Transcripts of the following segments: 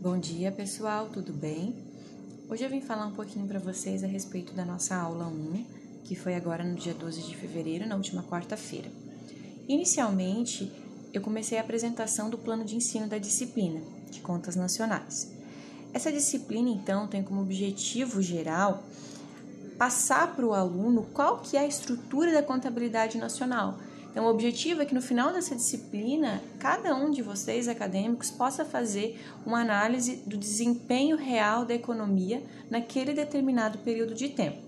Bom dia, pessoal, tudo bem? Hoje eu vim falar um pouquinho para vocês a respeito da nossa aula 1, que foi agora no dia 12 de fevereiro, na última quarta-feira. Inicialmente, eu comecei a apresentação do plano de ensino da disciplina de contas nacionais. Essa disciplina, então, tem como objetivo geral passar para o aluno qual que é a estrutura da contabilidade nacional, então, o objetivo é que no final dessa disciplina, cada um de vocês acadêmicos possa fazer uma análise do desempenho real da economia naquele determinado período de tempo.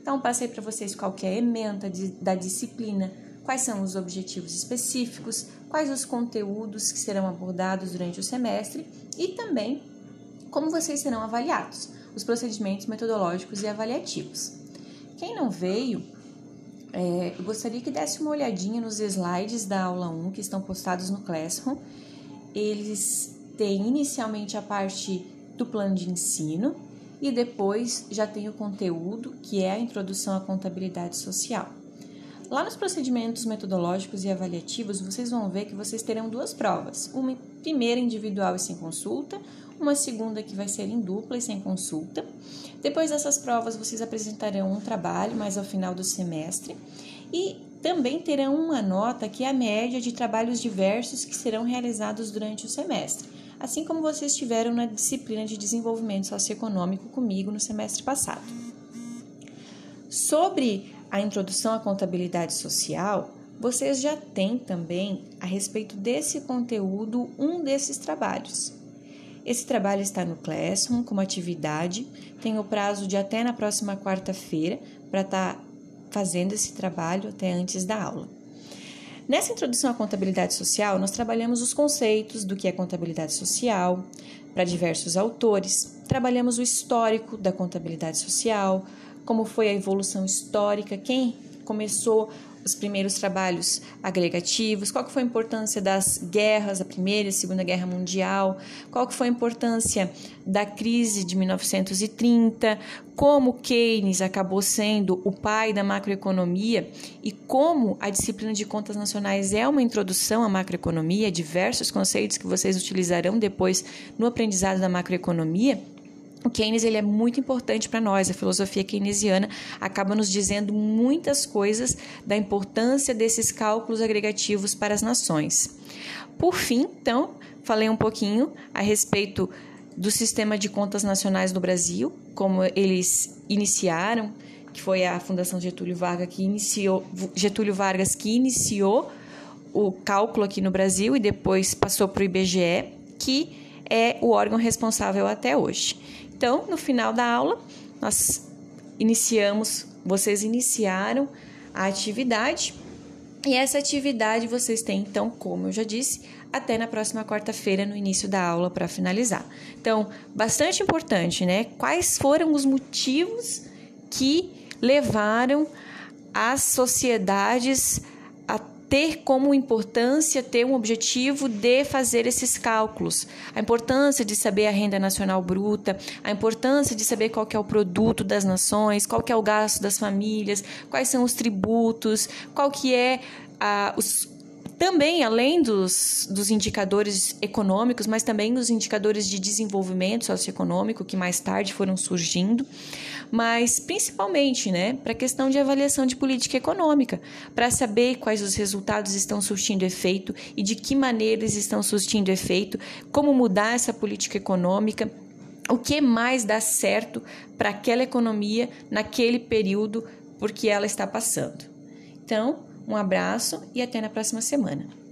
Então, passei para vocês qual é a ementa de, da disciplina, quais são os objetivos específicos, quais os conteúdos que serão abordados durante o semestre e também como vocês serão avaliados, os procedimentos metodológicos e avaliativos. Quem não veio, é, eu gostaria que desse uma olhadinha nos slides da aula 1 que estão postados no Classroom. Eles têm inicialmente a parte do plano de ensino e depois já tem o conteúdo, que é a introdução à contabilidade social. Lá nos procedimentos metodológicos e avaliativos, vocês vão ver que vocês terão duas provas: uma primeira individual e sem consulta, uma segunda que vai ser em dupla e sem consulta. Depois dessas provas, vocês apresentarão um trabalho mais ao final do semestre e também terão uma nota que é a média de trabalhos diversos que serão realizados durante o semestre, assim como vocês tiveram na disciplina de desenvolvimento socioeconômico comigo no semestre passado. Sobre a introdução à contabilidade social, vocês já têm também, a respeito desse conteúdo, um desses trabalhos. Esse trabalho está no Classroom como atividade, tem o prazo de até na próxima quarta-feira para estar tá fazendo esse trabalho até antes da aula. Nessa introdução à contabilidade social, nós trabalhamos os conceitos do que é contabilidade social para diversos autores, trabalhamos o histórico da contabilidade social, como foi a evolução histórica, quem começou os primeiros trabalhos agregativos, qual que foi a importância das guerras, a Primeira e a Segunda Guerra Mundial, qual que foi a importância da crise de 1930, como Keynes acabou sendo o pai da macroeconomia e como a disciplina de contas nacionais é uma introdução à macroeconomia, diversos conceitos que vocês utilizarão depois no aprendizado da macroeconomia o Keynes ele é muito importante para nós. A filosofia keynesiana acaba nos dizendo muitas coisas da importância desses cálculos agregativos para as nações. Por fim, então, falei um pouquinho a respeito do sistema de contas nacionais no Brasil, como eles iniciaram, que foi a Fundação Getúlio Vargas que iniciou Getúlio Vargas que iniciou o cálculo aqui no Brasil e depois passou para o IBGE, que é o órgão responsável até hoje. Então, no final da aula, nós iniciamos, vocês iniciaram a atividade e essa atividade vocês têm, então, como eu já disse, até na próxima quarta-feira, no início da aula, para finalizar. Então, bastante importante, né? Quais foram os motivos que levaram as sociedades ter como importância ter um objetivo de fazer esses cálculos. A importância de saber a renda nacional bruta, a importância de saber qual é o produto das nações, qual é o gasto das famílias, quais são os tributos, qual que é a, os também, além dos, dos indicadores econômicos, mas também os indicadores de desenvolvimento socioeconômico que mais tarde foram surgindo, mas principalmente né, para a questão de avaliação de política econômica, para saber quais os resultados estão surtindo efeito e de que maneira eles estão surtindo efeito, como mudar essa política econômica o que mais dá certo para aquela economia naquele período porque ela está passando. Então, um abraço e até na próxima semana.